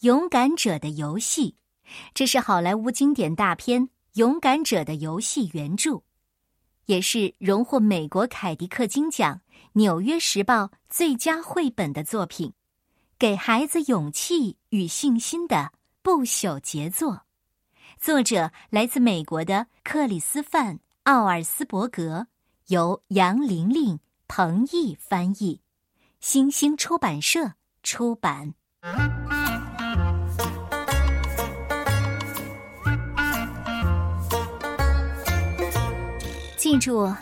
勇敢者的游戏》，这是好莱坞经典大片《勇敢者的游戏》原著，也是荣获美国凯迪克金奖、纽约时报最佳绘本的作品，给孩子勇气与信心的不朽杰作。作者来自美国的克里斯范·奥尔斯伯格，由杨玲玲、彭毅翻译，新星出版社出版。记住，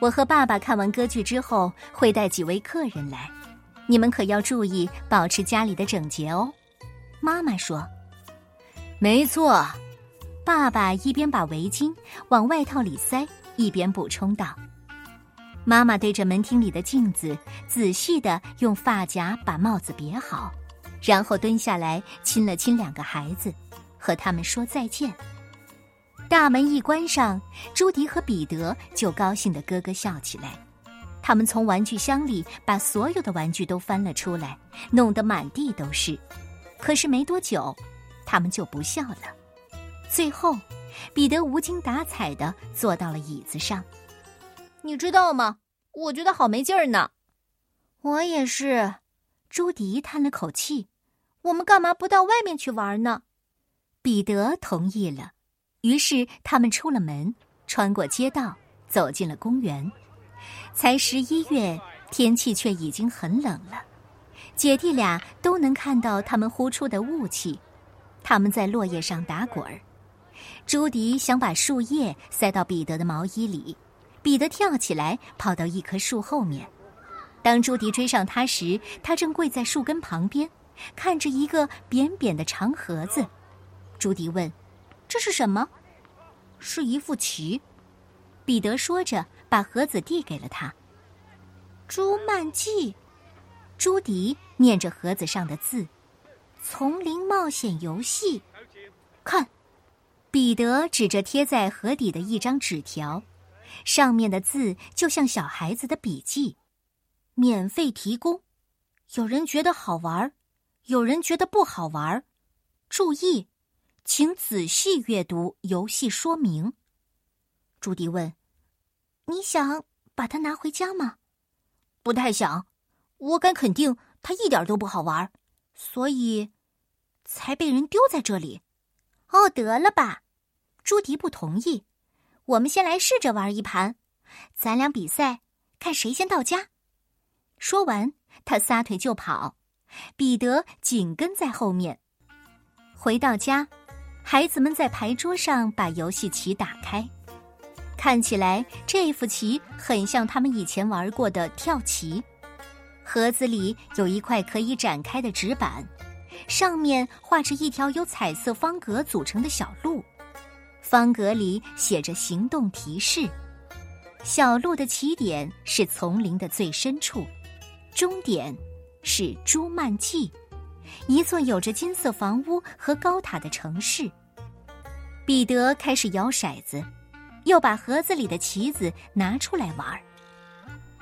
我和爸爸看完歌剧之后会带几位客人来，你们可要注意保持家里的整洁哦。妈妈说：“没错。”爸爸一边把围巾往外套里塞，一边补充道：“妈妈对着门厅里的镜子仔细的用发夹把帽子别好，然后蹲下来亲了亲两个孩子，和他们说再见。大门一关上，朱迪和彼得就高兴的咯咯笑起来。他们从玩具箱里把所有的玩具都翻了出来，弄得满地都是。可是没多久，他们就不笑了。”最后，彼得无精打采的坐到了椅子上。你知道吗？我觉得好没劲儿呢。我也是。朱迪叹了口气：“我们干嘛不到外面去玩呢？”彼得同意了。于是他们出了门，穿过街道，走进了公园。才十一月，天气却已经很冷了。姐弟俩都能看到他们呼出的雾气。他们在落叶上打滚儿。朱迪想把树叶塞到彼得的毛衣里，彼得跳起来跑到一棵树后面。当朱迪追上他时，他正跪在树根旁边，看着一个扁扁的长盒子。朱迪问：“这是什么？”“是一副棋。”彼得说着，把盒子递给了他。“朱曼记。”朱迪念着盒子上的字，“丛林冒险游戏。”看。彼得指着贴在盒底的一张纸条，上面的字就像小孩子的笔记。免费提供，有人觉得好玩，有人觉得不好玩。注意，请仔细阅读游戏说明。朱迪问：“你想把它拿回家吗？”“不太想，我敢肯定它一点都不好玩，所以才被人丢在这里。”“哦，得了吧。”朱迪不同意，我们先来试着玩一盘，咱俩比赛，看谁先到家。说完，他撒腿就跑，彼得紧跟在后面。回到家，孩子们在牌桌上把游戏棋打开，看起来这副棋很像他们以前玩过的跳棋。盒子里有一块可以展开的纸板，上面画着一条由彩色方格组成的小路。方格里写着行动提示：小路的起点是丛林的最深处，终点是朱曼季，一座有着金色房屋和高塔的城市。彼得开始摇骰子，又把盒子里的棋子拿出来玩。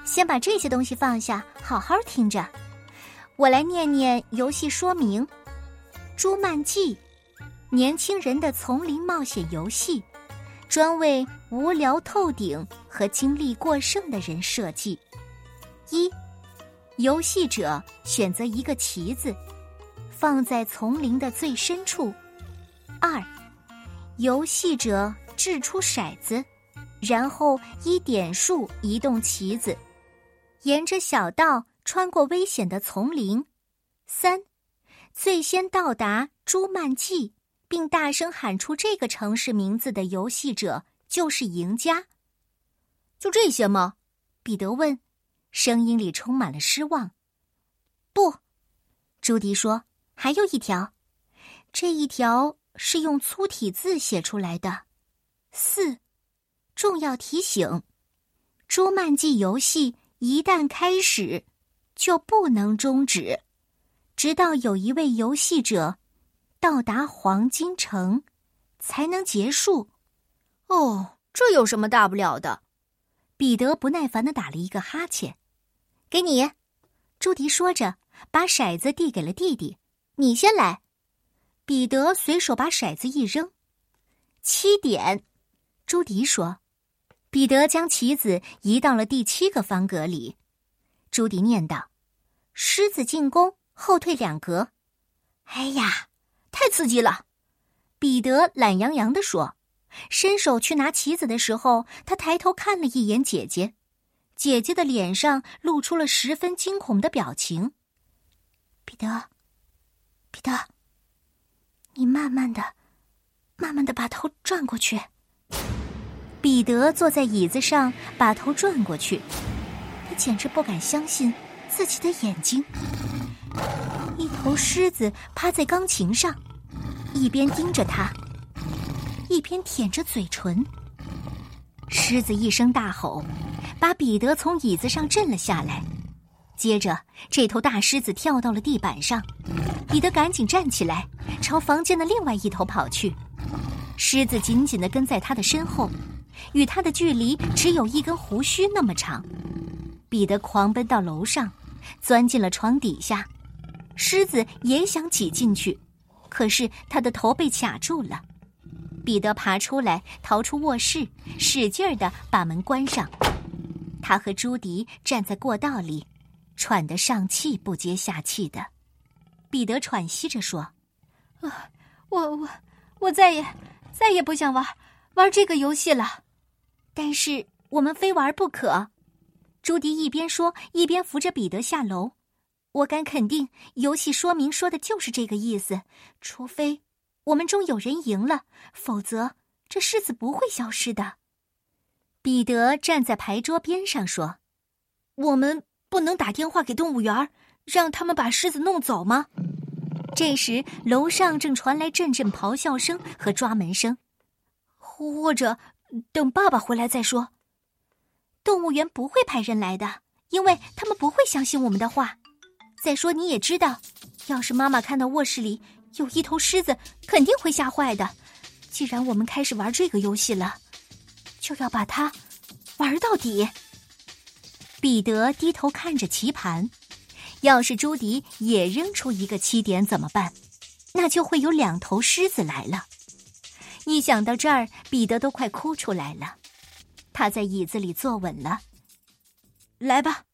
先把这些东西放下，好好听着，我来念念游戏说明：朱曼记。年轻人的丛林冒险游戏，专为无聊透顶和精力过剩的人设计。一，游戏者选择一个棋子，放在丛林的最深处。二，游戏者掷出骰子，然后依点数移动棋子，沿着小道穿过危险的丛林。三，最先到达朱曼季。并大声喊出这个城市名字的游戏者就是赢家。就这些吗？彼得问，声音里充满了失望。不，朱迪说，还有一条，这一条是用粗体字写出来的。四，重要提醒：朱曼记游戏一旦开始，就不能终止，直到有一位游戏者。到达黄金城，才能结束。哦，这有什么大不了的？彼得不耐烦的打了一个哈欠。给你，朱迪说着，把骰子递给了弟弟。你先来。彼得随手把骰子一扔，七点。朱迪说：“彼得将棋子移到了第七个方格里。”朱迪念道：“狮子进攻，后退两格。”哎呀，太刺激了！彼得懒洋洋地说，伸手去拿棋子的时候，他抬头看了一眼姐姐，姐姐的脸上露出了十分惊恐的表情。彼得，彼得，你慢慢的、慢慢的把头转过去。彼得坐在椅子上，把头转过去，他简直不敢相信自己的眼睛。一头狮子趴在钢琴上，一边盯着他，一边舔着嘴唇。狮子一声大吼，把彼得从椅子上震了下来。接着，这头大狮子跳到了地板上，彼得赶紧站起来，朝房间的另外一头跑去。狮子紧紧的跟在他的身后。与他的距离只有一根胡须那么长，彼得狂奔到楼上，钻进了床底下。狮子也想挤进去，可是他的头被卡住了。彼得爬出来，逃出卧室，使劲儿的把门关上。他和朱迪站在过道里，喘得上气不接下气的。彼得喘息着说：“啊，我我我再也再也不想玩玩这个游戏了。”但是我们非玩不可，朱迪一边说一边扶着彼得下楼。我敢肯定，游戏说明说的就是这个意思。除非我们中有人赢了，否则这狮子不会消失的。彼得站在牌桌边上说：“我们不能打电话给动物园，让他们把狮子弄走吗？”这时，楼上正传来阵阵咆哮声和抓门声，或者。等爸爸回来再说。动物园不会派人来的，因为他们不会相信我们的话。再说你也知道，要是妈妈看到卧室里有一头狮子，肯定会吓坏的。既然我们开始玩这个游戏了，就要把它玩到底。彼得低头看着棋盘，要是朱迪也扔出一个七点怎么办？那就会有两头狮子来了。一想到这儿，彼得都快哭出来了。他在椅子里坐稳了。来吧，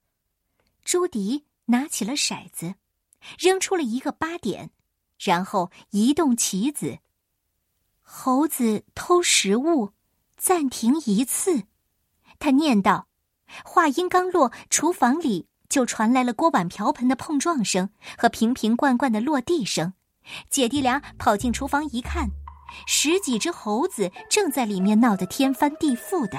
朱迪拿起了骰子，扔出了一个八点，然后移动棋子。猴子偷食物，暂停一次。他念道：“话音刚落，厨房里就传来了锅碗瓢盆的碰撞声和瓶瓶罐罐的落地声。”姐弟俩跑进厨房一看。十几只猴子正在里面闹得天翻地覆的，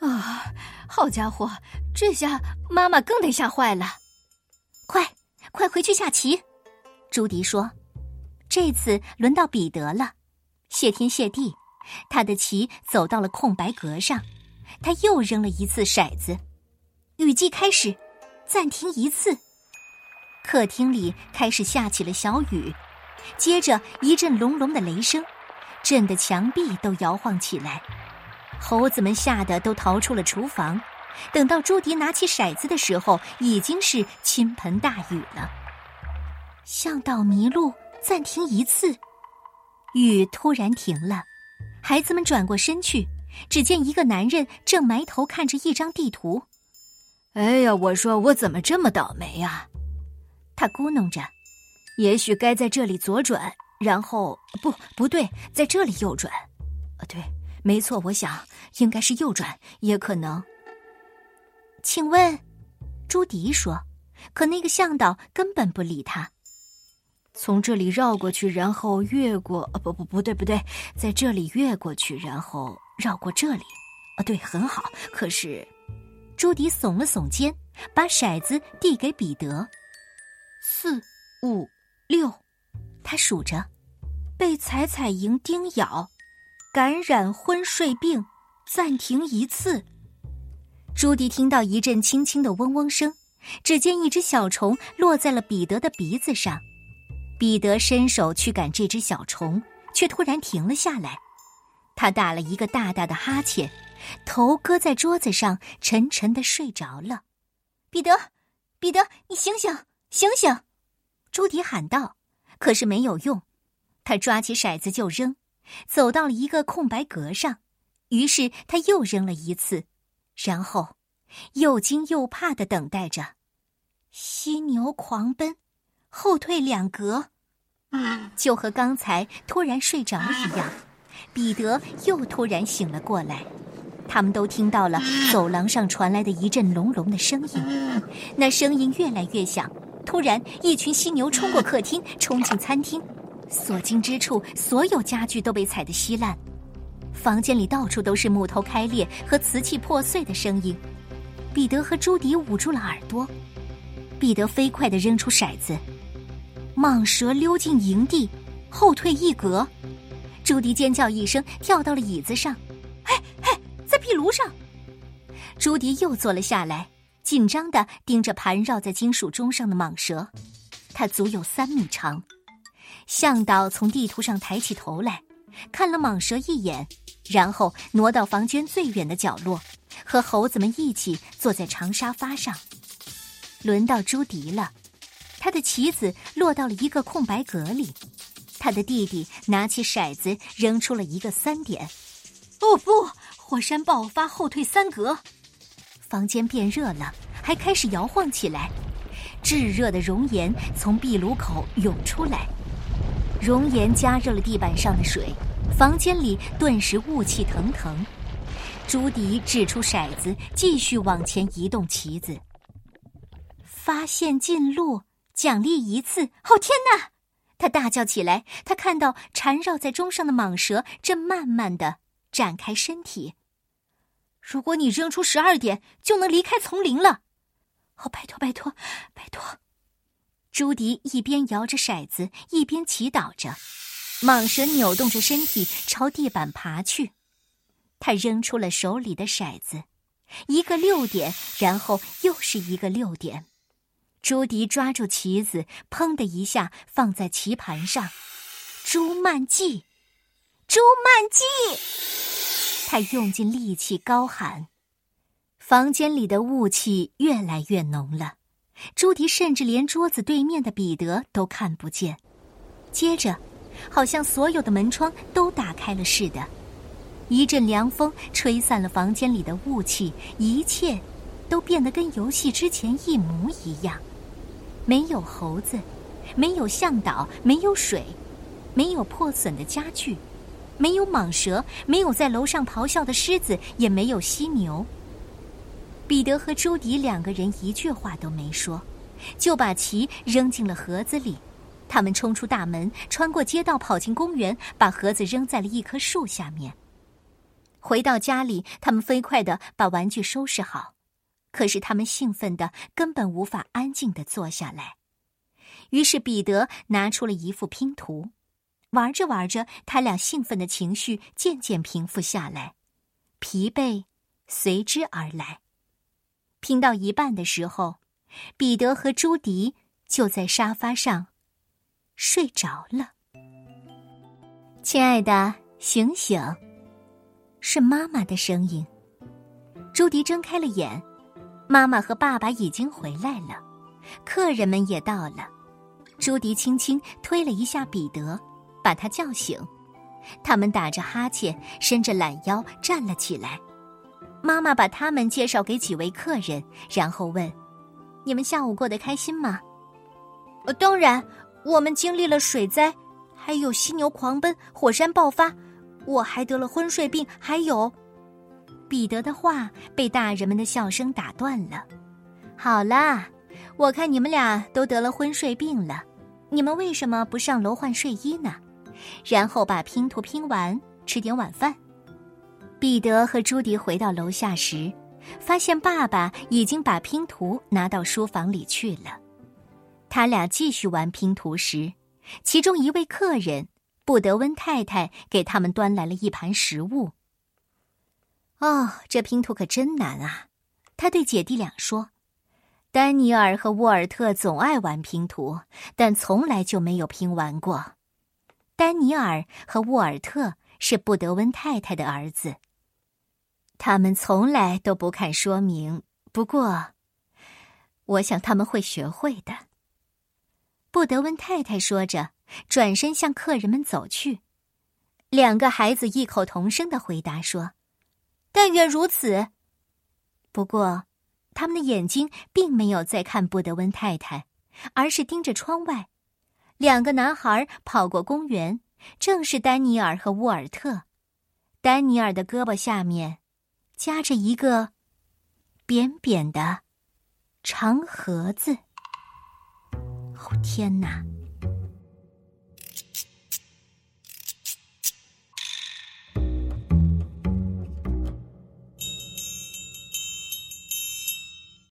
啊！好家伙，这下妈妈更得吓坏了。快，快回去下棋！朱迪说：“这次轮到彼得了。”谢天谢地，他的棋走到了空白格上。他又扔了一次骰子，雨季开始，暂停一次。客厅里开始下起了小雨，接着一阵隆隆的雷声。震得墙壁都摇晃起来，猴子们吓得都逃出了厨房。等到朱迪拿起骰子的时候，已经是倾盆大雨了。向导迷路，暂停一次。雨突然停了，孩子们转过身去，只见一个男人正埋头看着一张地图。哎呀，我说我怎么这么倒霉呀？他咕哝着，也许该在这里左转。然后不不对，在这里右转，啊对，没错，我想应该是右转，也可能。请问，朱迪说，可那个向导根本不理他。从这里绕过去，然后越过，啊不不不对不对，在这里越过去，然后绕过这里，啊对，很好。可是，朱迪耸了耸肩，把骰子递给彼得，四五六。他数着，被彩彩蝇叮咬，感染昏睡病，暂停一次。朱迪听到一阵轻轻的嗡嗡声，只见一只小虫落在了彼得的鼻子上。彼得伸手去赶这只小虫，却突然停了下来。他打了一个大大的哈欠，头搁在桌子上，沉沉的睡着了。彼得，彼得，你醒醒，醒醒！朱迪喊道。可是没有用，他抓起骰子就扔，走到了一个空白格上，于是他又扔了一次，然后又惊又怕的等待着。犀牛狂奔，后退两格，就和刚才突然睡着一样。彼得又突然醒了过来，他们都听到了走廊上传来的一阵隆隆的声音，那声音越来越响。突然，一群犀牛冲过客厅，冲进餐厅。所经之处，所有家具都被踩得稀烂，房间里到处都是木头开裂和瓷器破碎的声音。彼得和朱迪捂住了耳朵。彼得飞快地扔出骰子，蟒蛇溜进营地，后退一格。朱迪尖叫一声，跳到了椅子上。嘿，嘿，在壁炉上。朱迪又坐了下来，紧张的盯着盘绕在金属钟上的蟒蛇，它足有三米长。向导从地图上抬起头来，看了蟒蛇一眼，然后挪到房间最远的角落，和猴子们一起坐在长沙发上。轮到朱迪了，他的棋子落到了一个空白格里，他的弟弟拿起骰子扔出了一个三点。哦不！火山爆发，后退三格。房间变热了，还开始摇晃起来，炙热的熔岩从壁炉口涌出来。熔岩加热了地板上的水，房间里顿时雾气腾腾。朱迪掷出骰子，继续往前移动棋子。发现近路，奖励一次！哦天哪！他大叫起来。他看到缠绕在钟上的蟒蛇正慢慢的展开身体。如果你扔出十二点，就能离开丛林了。哦，拜托，拜托，拜托！朱迪一边摇着骰子，一边祈祷着。蟒蛇扭动着身体朝地板爬去，他扔出了手里的骰子，一个六点，然后又是一个六点。朱迪抓住棋子，砰的一下放在棋盘上。朱曼记，朱曼记！他用尽力气高喊。房间里的雾气越来越浓了。朱迪甚至连桌子对面的彼得都看不见。接着，好像所有的门窗都打开了似的，一阵凉风吹散了房间里的雾气，一切都变得跟游戏之前一模一样。没有猴子，没有向导，没有水，没有破损的家具，没有蟒蛇，没有在楼上咆哮的狮子，也没有犀牛。彼得和朱迪两个人一句话都没说，就把棋扔进了盒子里。他们冲出大门，穿过街道，跑进公园，把盒子扔在了一棵树下面。回到家里，他们飞快的把玩具收拾好，可是他们兴奋的根本无法安静的坐下来。于是彼得拿出了一副拼图，玩着玩着，他俩兴奋的情绪渐渐平复下来，疲惫随之而来。拼到一半的时候，彼得和朱迪就在沙发上睡着了。亲爱的，醒醒！是妈妈的声音。朱迪睁开了眼，妈妈和爸爸已经回来了，客人们也到了。朱迪轻轻推了一下彼得，把他叫醒。他们打着哈欠，伸着懒腰站了起来。妈妈把他们介绍给几位客人，然后问：“你们下午过得开心吗？”“呃，当然，我们经历了水灾，还有犀牛狂奔、火山爆发，我还得了昏睡病，还有……”彼得的话被大人们的笑声打断了。好啦，我看你们俩都得了昏睡病了，你们为什么不上楼换睡衣呢？然后把拼图拼完，吃点晚饭。彼得和朱迪回到楼下时，发现爸爸已经把拼图拿到书房里去了。他俩继续玩拼图时，其中一位客人布德温太太给他们端来了一盘食物。哦，这拼图可真难啊！他对姐弟俩说：“丹尼尔和沃尔特总爱玩拼图，但从来就没有拼完过。丹尼尔和沃尔特是布德温太太的儿子。”他们从来都不看说明，不过，我想他们会学会的。布德温太太说着，转身向客人们走去。两个孩子异口同声的回答说：“但愿如此。”不过，他们的眼睛并没有在看布德温太太，而是盯着窗外。两个男孩跑过公园，正是丹尼尔和沃尔特。丹尼尔的胳膊下面夹着一个扁扁的长盒子。哦，天哪！